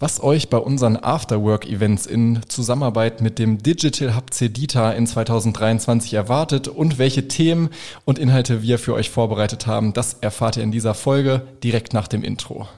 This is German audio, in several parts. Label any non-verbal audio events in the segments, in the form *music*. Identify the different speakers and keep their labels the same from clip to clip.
Speaker 1: Was euch bei unseren Afterwork-Events in Zusammenarbeit mit dem Digital Hub CEDITA in 2023 erwartet und welche Themen und Inhalte wir für euch vorbereitet haben, das erfahrt ihr in dieser Folge direkt nach dem Intro.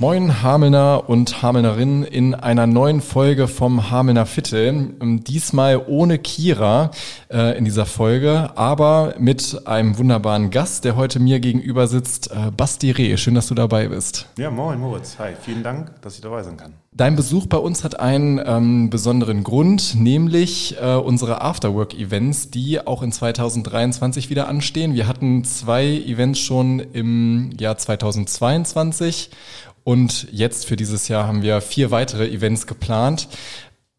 Speaker 1: Moin Hamelner und Hamelnerinnen in einer neuen Folge vom Hamelner Viertel. Ähm, diesmal ohne Kira äh, in dieser Folge, aber mit einem wunderbaren Gast, der heute mir gegenüber sitzt, äh, Basti Reh. Schön, dass du dabei bist.
Speaker 2: Ja, moin Moritz. Hi, vielen Dank, dass ich dabei sein kann.
Speaker 1: Dein Besuch bei uns hat einen ähm, besonderen Grund, nämlich äh, unsere Afterwork-Events, die auch in 2023 wieder anstehen. Wir hatten zwei Events schon im Jahr 2022 und jetzt für dieses Jahr haben wir vier weitere Events geplant.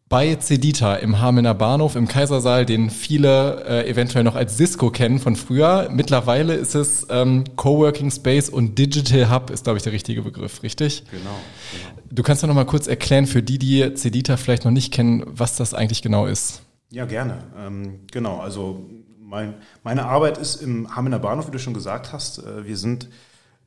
Speaker 1: Bei Cedita im Hamelner Bahnhof im Kaisersaal, den viele äh, eventuell noch als Cisco kennen von früher. Mittlerweile ist es ähm, Coworking Space und Digital Hub ist, glaube ich, der richtige Begriff, richtig?
Speaker 2: Genau. genau.
Speaker 1: Du kannst doch noch mal kurz erklären für die, die Cedita vielleicht noch nicht kennen, was das eigentlich genau ist.
Speaker 2: Ja, gerne. Ähm, genau, also mein, meine Arbeit ist im Hamelner Bahnhof, wie du schon gesagt hast. Äh, wir sind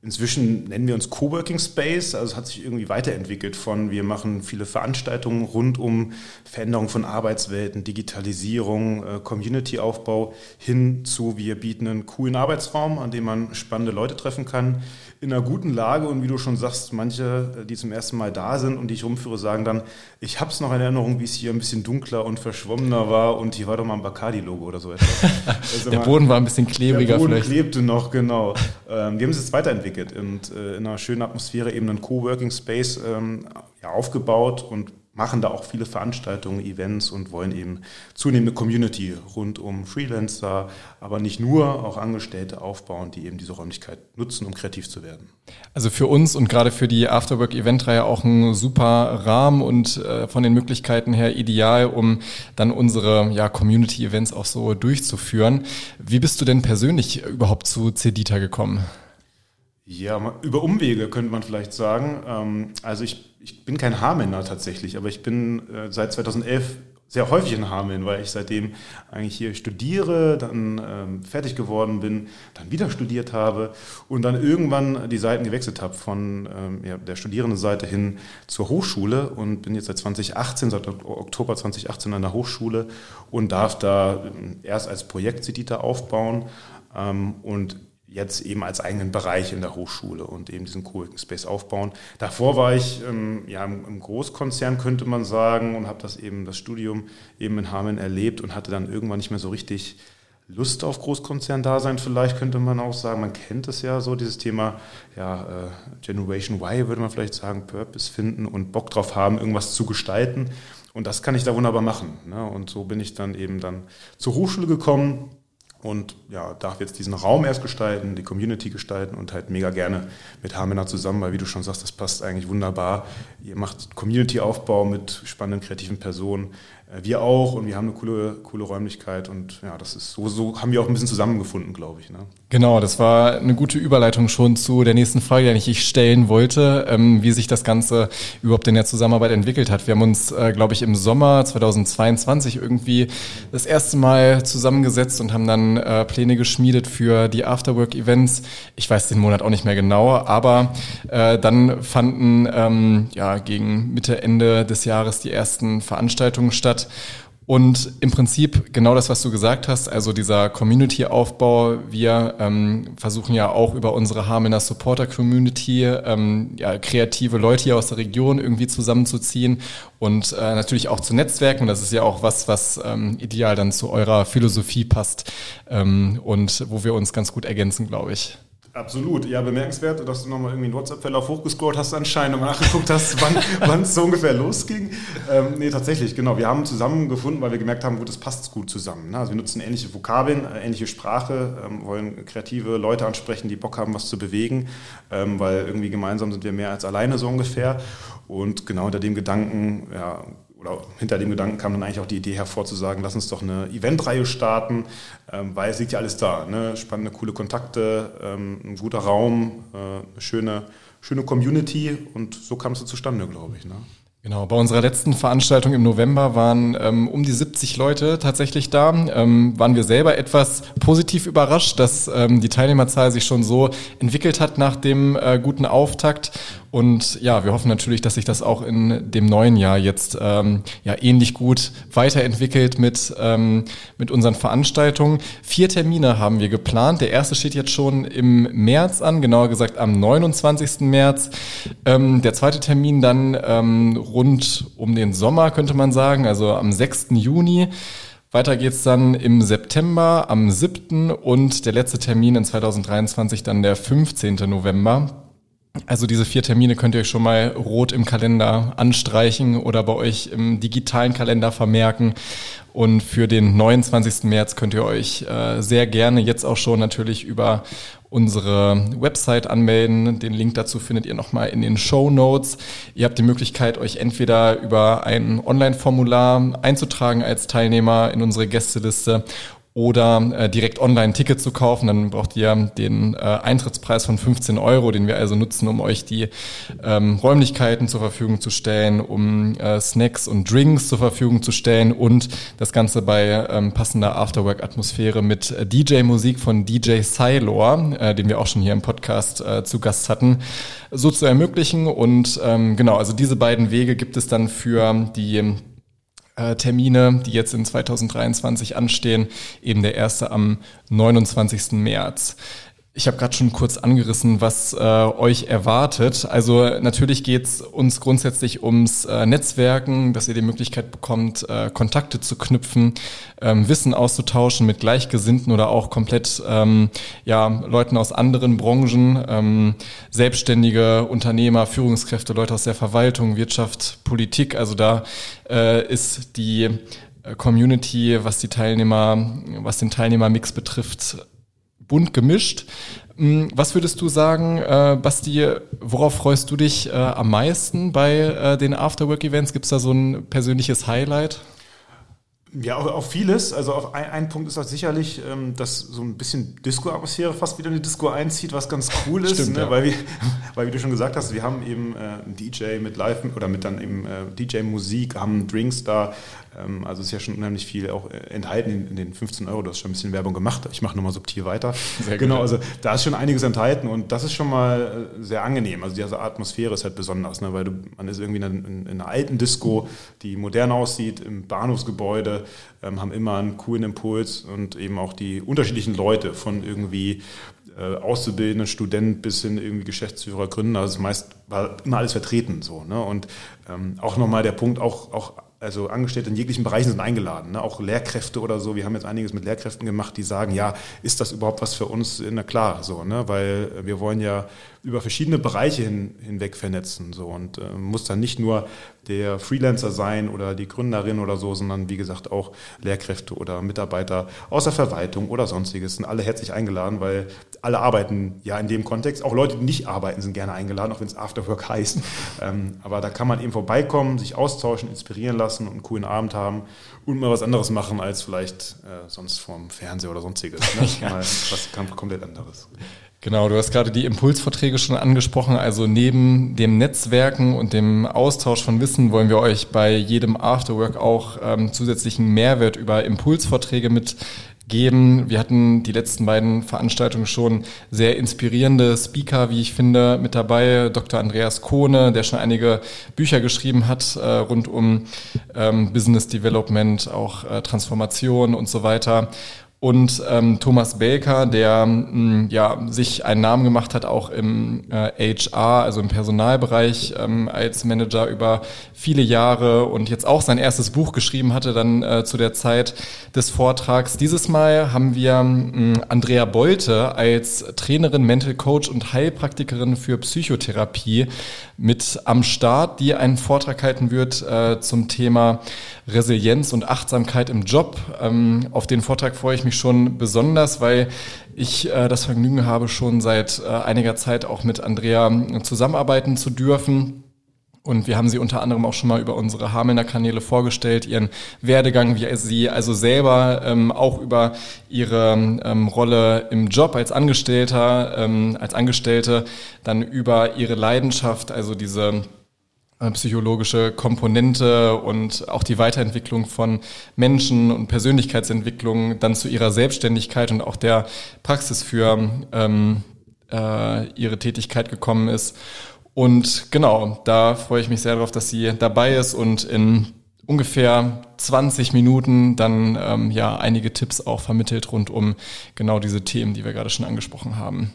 Speaker 2: Inzwischen nennen wir uns Coworking Space, also es hat sich irgendwie weiterentwickelt von, wir machen viele Veranstaltungen rund um Veränderung von Arbeitswelten, Digitalisierung, äh, Community-Aufbau hin zu, wir bieten einen coolen Arbeitsraum, an dem man spannende Leute treffen kann, in einer guten Lage und wie du schon sagst, manche, äh, die zum ersten Mal da sind und die ich rumführe, sagen dann, ich habe es noch in Erinnerung, wie es hier ein bisschen dunkler und verschwommener war und hier war doch mal ein Bacardi-Logo oder so etwas. *laughs*
Speaker 1: Also der Boden war ein bisschen klebriger
Speaker 2: der Boden
Speaker 1: vielleicht.
Speaker 2: klebte noch, genau. Ähm, wir haben es jetzt weiterentwickelt und äh, in einer schönen Atmosphäre eben einen Coworking Space ähm, ja, aufgebaut und machen da auch viele Veranstaltungen, Events und wollen eben zunehmende Community rund um Freelancer, aber nicht nur, auch Angestellte aufbauen, die eben diese Räumlichkeit nutzen, um kreativ zu werden.
Speaker 1: Also für uns und gerade für die Afterwork-Event-Reihe auch ein super Rahmen und äh, von den Möglichkeiten her ideal, um dann unsere ja, Community-Events auch so durchzuführen. Wie bist du denn persönlich überhaupt zu Cedita gekommen?
Speaker 2: Ja, über Umwege könnte man vielleicht sagen. Ähm, also ich, ich bin kein Hamelner tatsächlich, aber ich bin äh, seit 2011 sehr häufig in Hameln, weil ich seitdem eigentlich hier studiere, dann ähm, fertig geworden bin, dann wieder studiert habe und dann irgendwann die Seiten gewechselt habe von ähm, der Studierendenseite hin zur Hochschule und bin jetzt seit 2018, seit Oktober 2018 an der Hochschule und darf da erst als Projektsediter aufbauen und jetzt eben als eigenen Bereich in der Hochschule und eben diesen Coworking Space aufbauen. Davor war ich ähm, ja, im Großkonzern, könnte man sagen, und habe das eben, das Studium eben in Hameln erlebt und hatte dann irgendwann nicht mehr so richtig Lust auf Großkonzern-Dasein, vielleicht könnte man auch sagen. Man kennt es ja so, dieses Thema ja, äh, Generation Y, würde man vielleicht sagen, Purpose finden und Bock drauf haben, irgendwas zu gestalten. Und das kann ich da wunderbar machen. Ne? Und so bin ich dann eben dann zur Hochschule gekommen, und ja, darf jetzt diesen Raum erst gestalten, die Community gestalten und halt mega gerne mit Hamena zusammen, weil wie du schon sagst, das passt eigentlich wunderbar. Ihr macht Community-Aufbau mit spannenden kreativen Personen. Äh, wir auch und wir haben eine coole, coole Räumlichkeit und ja, das ist so, so haben wir auch ein bisschen zusammengefunden, glaube ich. Ne?
Speaker 1: Genau, das war eine gute Überleitung schon zu der nächsten Frage, die ich stellen wollte, ähm, wie sich das Ganze überhaupt in der Zusammenarbeit entwickelt hat. Wir haben uns, äh, glaube ich, im Sommer 2022 irgendwie das erste Mal zusammengesetzt und haben dann äh, Pläne geschmiedet für die Afterwork-Events. Ich weiß den Monat auch nicht mehr genau, aber äh, dann fanden ähm, ja gegen Mitte, Ende des Jahres die ersten Veranstaltungen statt und im Prinzip genau das, was du gesagt hast, also dieser Community-Aufbau. Wir ähm, versuchen ja auch über unsere Hamener Supporter-Community ähm, ja, kreative Leute hier aus der Region irgendwie zusammenzuziehen und äh, natürlich auch zu Netzwerken. Das ist ja auch was, was ähm, ideal dann zu eurer Philosophie passt ähm, und wo wir uns ganz gut ergänzen, glaube ich.
Speaker 2: Absolut, ja, bemerkenswert, dass du nochmal irgendwie einen WhatsApp-Verlauf hochgescrollt hast anscheinend und nachgeguckt hast, *laughs* wann es so ungefähr losging. Ähm, nee, tatsächlich, genau. Wir haben zusammengefunden, weil wir gemerkt haben, gut, das passt gut zusammen. Ne? Also wir nutzen ähnliche Vokabeln, äh, ähnliche Sprache, ähm, wollen kreative Leute ansprechen, die Bock haben, was zu bewegen, ähm, weil irgendwie gemeinsam sind wir mehr als alleine so ungefähr. Und genau unter dem Gedanken, ja, oder hinter dem Gedanken kam dann eigentlich auch die Idee hervor zu sagen, lass uns doch eine Eventreihe starten, ähm, weil es liegt ja alles da. Ne? Spannende, coole Kontakte, ähm, ein guter Raum, äh, eine schöne, schöne Community und so kam es so zustande, glaube ich. Ne?
Speaker 1: Genau, bei unserer letzten Veranstaltung im November waren ähm, um die 70 Leute tatsächlich da. Ähm, waren wir selber etwas positiv überrascht, dass ähm, die Teilnehmerzahl sich schon so entwickelt hat nach dem äh, guten Auftakt. Und ja, wir hoffen natürlich, dass sich das auch in dem neuen Jahr jetzt ähm, ja ähnlich gut weiterentwickelt mit, ähm, mit unseren Veranstaltungen. Vier Termine haben wir geplant. Der erste steht jetzt schon im März an, genauer gesagt am 29. März. Ähm, der zweite Termin dann ähm, rund um den Sommer, könnte man sagen, also am 6. Juni. Weiter geht's dann im September am 7. und der letzte Termin in 2023 dann der 15. November. Also diese vier Termine könnt ihr euch schon mal rot im Kalender anstreichen oder bei euch im digitalen Kalender vermerken. Und für den 29. März könnt ihr euch äh, sehr gerne jetzt auch schon natürlich über unsere Website anmelden. Den Link dazu findet ihr nochmal in den Show Notes. Ihr habt die Möglichkeit, euch entweder über ein Online-Formular einzutragen als Teilnehmer in unsere Gästeliste oder äh, direkt online ein Ticket zu kaufen. Dann braucht ihr den äh, Eintrittspreis von 15 Euro, den wir also nutzen, um euch die ähm, Räumlichkeiten zur Verfügung zu stellen, um äh, Snacks und Drinks zur Verfügung zu stellen und das Ganze bei ähm, passender Afterwork-Atmosphäre mit äh, DJ-Musik von DJ Cylor, äh, den wir auch schon hier im Podcast äh, zu Gast hatten, so zu ermöglichen. Und ähm, genau, also diese beiden Wege gibt es dann für die Termine, die jetzt in 2023 anstehen. Eben der erste am 29. März. Ich habe gerade schon kurz angerissen, was äh, euch erwartet. Also natürlich geht's uns grundsätzlich ums äh, Netzwerken, dass ihr die Möglichkeit bekommt, äh, Kontakte zu knüpfen, ähm, Wissen auszutauschen mit Gleichgesinnten oder auch komplett ähm, ja, Leuten aus anderen Branchen, ähm, Selbstständige, Unternehmer, Führungskräfte, Leute aus der Verwaltung, Wirtschaft, Politik. Also da äh, ist die äh, Community, was die Teilnehmer, was den Teilnehmermix betrifft, bunt gemischt. Hm, was würdest du sagen, äh, Basti, worauf freust du dich äh, am meisten bei äh, den Afterwork-Events? Gibt es da so ein persönliches Highlight?
Speaker 2: Ja, auf vieles. Also auf ein, ein Punkt ist auch sicherlich, ähm, dass so ein bisschen Disco-Atmosphäre fast wieder in die Disco einzieht, was ganz cool ist, Stimmt, ne? ja. weil, wir, *laughs* weil wie du schon gesagt hast, wir haben eben äh, einen DJ mit Live oder mit dann eben äh, DJ-Musik, haben Drinks da, ähm, also ist ja schon unheimlich viel auch äh, enthalten in, in, den 15 Euro. Du hast schon ein bisschen Werbung gemacht. Ich mache nur mal subtil weiter. Sehr genau, also da ist schon einiges enthalten und das ist schon mal äh, sehr angenehm. Also diese Atmosphäre ist halt besonders, ne? weil du, man ist irgendwie in, in, in einer alten Disco, die modern aussieht, im Bahnhofsgebäude, ähm, haben immer einen coolen Impuls und eben auch die unterschiedlichen Leute von irgendwie äh, Auszubildenden, Student bis hin irgendwie Geschäftsführer, Gründer. Also meist war immer alles vertreten so. Ne? Und ähm, auch nochmal der Punkt, auch, auch also Angestellte in jeglichen Bereichen sind eingeladen, ne? auch Lehrkräfte oder so. Wir haben jetzt einiges mit Lehrkräften gemacht, die sagen, ja, ist das überhaupt was für uns? Na klar, so, ne? weil wir wollen ja über verschiedene Bereiche hin, hinweg vernetzen so und äh, muss dann nicht nur der Freelancer sein oder die Gründerin oder so, sondern wie gesagt auch Lehrkräfte oder Mitarbeiter aus der Verwaltung oder sonstiges sind alle herzlich eingeladen, weil alle arbeiten ja in dem Kontext. Auch Leute, die nicht arbeiten, sind gerne eingeladen, auch wenn es Afterwork *laughs* heißt. Ähm, aber da kann man eben vorbeikommen, sich austauschen, inspirieren lassen und einen coolen Abend haben und mal was anderes machen als vielleicht äh, sonst vorm Fernseher oder sonstiges. Ne? *laughs* ja. Mal was komplett anderes.
Speaker 1: Genau, du hast gerade die Impulsverträge schon angesprochen. Also neben dem Netzwerken und dem Austausch von Wissen wollen wir euch bei jedem Afterwork auch ähm, zusätzlichen Mehrwert über Impulsverträge mitgeben. Wir hatten die letzten beiden Veranstaltungen schon sehr inspirierende Speaker, wie ich finde, mit dabei. Dr. Andreas Kohne, der schon einige Bücher geschrieben hat äh, rund um ähm, Business Development, auch äh, Transformation und so weiter und ähm, Thomas Belker, der mh, mm, ja sich einen Namen gemacht hat auch im äh, HR, also im Personalbereich ähm, als Manager über viele Jahre und jetzt auch sein erstes Buch geschrieben hatte dann äh, zu der Zeit des Vortrags. Dieses Mal haben wir mh, mm, Andrea Bolte als Trainerin, Mental Coach und Heilpraktikerin für Psychotherapie mit am Start, die einen Vortrag halten wird äh, zum Thema Resilienz und Achtsamkeit im Job. Ähm, auf den Vortrag freue ich mich schon besonders, weil ich äh, das Vergnügen habe, schon seit äh, einiger Zeit auch mit Andrea zusammenarbeiten zu dürfen. Und wir haben sie unter anderem auch schon mal über unsere Hamelner Kanäle vorgestellt, ihren Werdegang, wie sie also selber ähm, auch über ihre ähm, Rolle im Job als Angestellter, ähm, als Angestellte, dann über ihre Leidenschaft, also diese psychologische Komponente und auch die Weiterentwicklung von Menschen und Persönlichkeitsentwicklung dann zu ihrer Selbstständigkeit und auch der Praxis für ähm, äh, ihre Tätigkeit gekommen ist. Und genau, da freue ich mich sehr darauf, dass sie dabei ist und in ungefähr 20 Minuten dann ähm, ja einige Tipps auch vermittelt rund um genau diese Themen, die wir gerade schon angesprochen haben.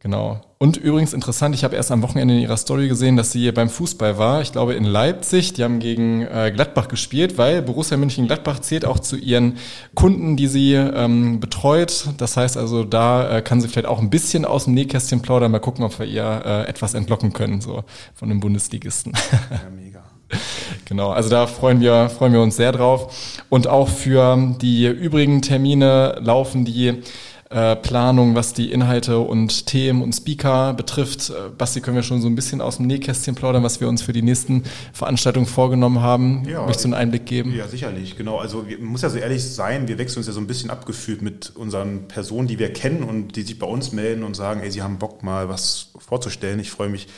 Speaker 1: Genau. Und übrigens interessant, ich habe erst am Wochenende in ihrer Story gesehen, dass sie beim Fußball war. Ich glaube in Leipzig. Die haben gegen äh, Gladbach gespielt, weil Borussia München-Gladbach zählt auch zu ihren Kunden, die sie ähm, betreut. Das heißt also, da äh, kann sie vielleicht auch ein bisschen aus dem Nähkästchen plaudern. Mal gucken, ob wir ihr äh, etwas entlocken können, so von den Bundesligisten. *laughs* Ja, mega. Genau, also da freuen wir, freuen wir uns sehr drauf. Und auch für die übrigen Termine laufen die äh, Planung, was die Inhalte und Themen und Speaker betrifft. Äh, Basti, können wir schon so ein bisschen aus dem Nähkästchen plaudern, was wir uns für die nächsten Veranstaltungen vorgenommen haben? Ja, Möchtest du einen Einblick geben?
Speaker 2: Ja, sicherlich, genau. Also man muss ja so ehrlich sein, wir wechseln uns ja so ein bisschen abgefühlt mit unseren Personen, die wir kennen und die sich bei uns melden und sagen, ey, sie haben Bock mal was vorzustellen. Ich freue mich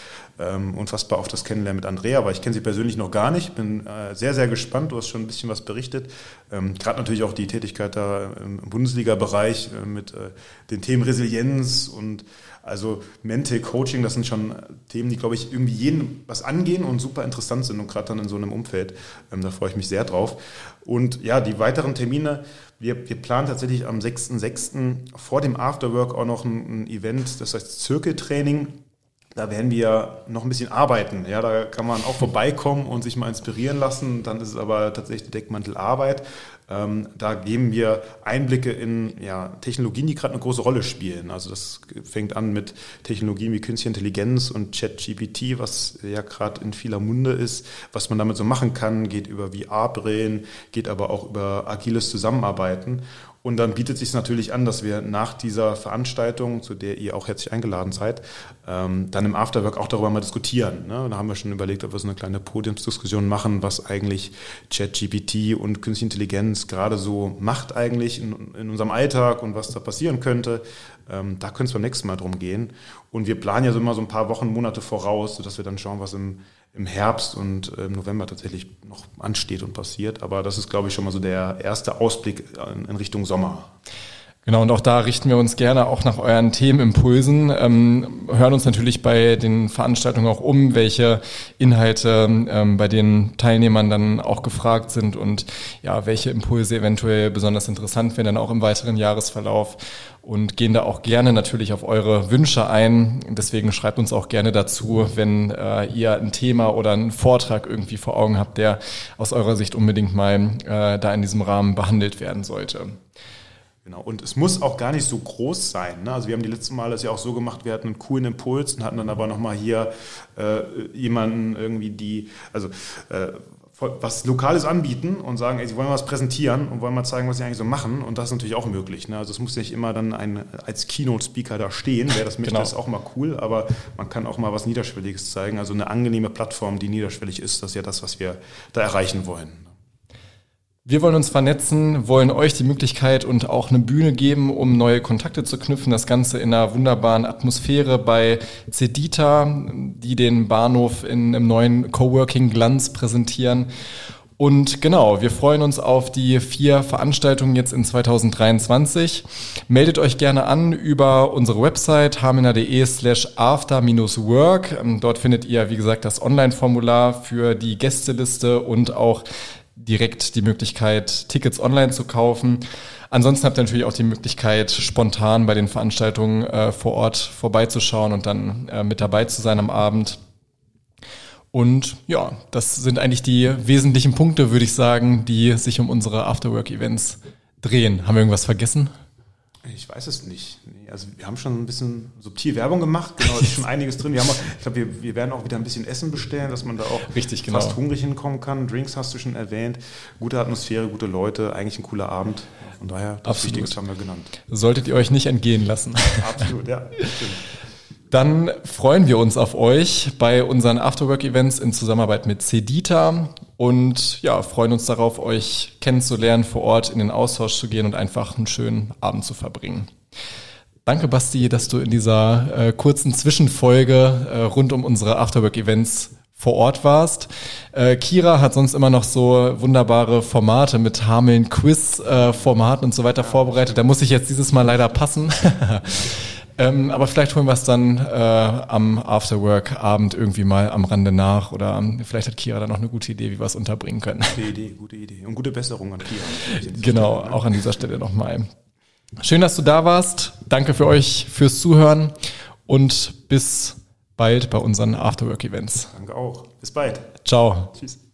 Speaker 2: ähm, unfassbar auf das Kennenlernen mit Andrea, weil ich kenne sie persönlich noch gar nicht. Bin äh, sehr, sehr gespannt. Du hast schon ein bisschen was berichtet. Ähm, Gerade natürlich auch die Tätigkeit da im Bundesliga-Bereich äh, mit äh, den Themen Resilienz und also Mental Coaching, das sind schon Themen, die, glaube ich, irgendwie jeden was angehen und super interessant sind und gerade dann in so einem Umfeld, ähm, da freue ich mich sehr drauf. Und ja, die weiteren Termine, wir, wir planen tatsächlich am 6.6. vor dem Afterwork auch noch ein, ein Event, das heißt Zirkeltraining da werden wir noch ein bisschen arbeiten. Ja, da kann man auch vorbeikommen und sich mal inspirieren lassen. Dann ist es aber tatsächlich Deckmantelarbeit. Ähm, da geben wir Einblicke in ja, Technologien, die gerade eine große Rolle spielen. Also das fängt an mit Technologien wie Künstliche Intelligenz und ChatGPT, was ja gerade in vieler Munde ist, was man damit so machen kann, geht über VR-Brillen, geht aber auch über agiles Zusammenarbeiten. Und dann bietet sich natürlich an, dass wir nach dieser Veranstaltung, zu der ihr auch herzlich eingeladen seid, ähm, dann im Afterwork auch darüber mal diskutieren. Ne? Da haben wir schon überlegt, ob wir so eine kleine Podiumsdiskussion machen, was eigentlich ChatGPT und Künstliche Intelligenz gerade so macht eigentlich in, in unserem Alltag und was da passieren könnte. Ähm, da könnte es beim nächsten Mal drum gehen. Und wir planen ja so immer so ein paar Wochen, Monate voraus, sodass wir dann schauen, was im im Herbst und äh, im November tatsächlich noch ansteht und passiert. Aber das ist, glaube ich, schon mal so der erste Ausblick in, Richtung Sommer.
Speaker 1: Genau, und auch da richten wir uns gerne auch nach euren Themenimpulsen, ähm, hören uns natürlich bei den Veranstaltungen auch um, welche Inhalte ähm, bei den Teilnehmern dann auch gefragt sind und ja, welche Impulse eventuell besonders interessant werden dann auch im weiteren Jahresverlauf und gehen da auch gerne natürlich auf eure Wünsche ein. Deswegen schreibt uns auch gerne dazu, wenn äh, ihr ein Thema oder einen Vortrag irgendwie vor Augen habt, der aus eurer Sicht unbedingt mal äh, da in diesem Rahmen behandelt werden sollte.
Speaker 2: Genau, und es muss auch gar nicht so groß sein. Ne? Also wir haben die letzten Mal das ja auch so gemacht, wir hatten einen coolen Impuls und hatten dann aber nochmal hier äh, jemanden irgendwie, die, also äh, was Lokales anbieten und sagen, ey, sie wollen was präsentieren und wollen mal zeigen, was sie eigentlich so machen. Und das ist natürlich auch möglich. Ne? Also es muss nicht immer dann ein, als Keynote-Speaker da stehen. Wer das möchte, genau. ist auch mal cool, aber man kann auch mal was Niederschwelliges zeigen. Also eine angenehme Plattform, die niederschwellig ist, das ist ja das, was wir da erreichen wollen.
Speaker 1: Wir wollen uns vernetzen, wollen euch die Möglichkeit und auch eine Bühne geben, um neue Kontakte zu knüpfen. Das Ganze in einer wunderbaren Atmosphäre bei Cedita, die den Bahnhof in einem neuen Coworking Glanz präsentieren. Und genau, wir freuen uns auf die vier Veranstaltungen jetzt in 2023. Meldet euch gerne an über unsere Website hamina.de slash after-work. Dort findet ihr, wie gesagt, das Online-Formular für die Gästeliste und auch direkt die Möglichkeit, Tickets online zu kaufen. Ansonsten habt ihr natürlich auch die Möglichkeit, spontan bei den Veranstaltungen äh, vor Ort vorbeizuschauen und dann äh, mit dabei zu sein am Abend. Und ja, das sind eigentlich die wesentlichen Punkte, würde ich sagen, die sich um unsere Afterwork-Events drehen. Haben wir irgendwas vergessen?
Speaker 2: Ich weiß es nicht. Also wir haben schon ein bisschen subtil Werbung gemacht, genau, ist schon *laughs* einiges drin. Wir haben auch, ich glaube, wir, wir werden auch wieder ein bisschen Essen bestellen, dass man da auch
Speaker 1: Richtig, genau.
Speaker 2: fast hungrig hinkommen kann. Drinks hast du schon erwähnt. Gute Atmosphäre, gute Leute, eigentlich ein cooler Abend. Von daher,
Speaker 1: das Absolut. Wichtigste haben wir genannt. Solltet ihr euch nicht entgehen lassen.
Speaker 2: Absolut, ja. Stimmt. *laughs*
Speaker 1: Dann freuen wir uns auf euch bei unseren Afterwork-Events in Zusammenarbeit mit Cedita und ja, freuen uns darauf, euch kennenzulernen, vor Ort in den Austausch zu gehen und einfach einen schönen Abend zu verbringen. Danke, Basti, dass du in dieser äh, kurzen Zwischenfolge äh, rund um unsere Afterwork-Events vor Ort warst. Äh, Kira hat sonst immer noch so wunderbare Formate mit Hameln Quiz-Formaten äh, und so weiter vorbereitet. Da muss ich jetzt dieses Mal leider passen. *laughs* ähm, aber vielleicht holen wir es dann äh, am Afterwork-Abend irgendwie mal am Rande nach oder ähm, vielleicht hat Kira dann noch eine gute Idee, wie wir es unterbringen können.
Speaker 2: Gute Idee, gute Idee. Und gute Besserung an Kira.
Speaker 1: Genau, Stelle, ne? auch an dieser Stelle nochmal. Schön, dass du da warst. Danke für euch fürs Zuhören und bis bald bei unseren Afterwork-Events.
Speaker 2: Danke auch. Bis bald.
Speaker 1: Ciao.
Speaker 2: Tschüss.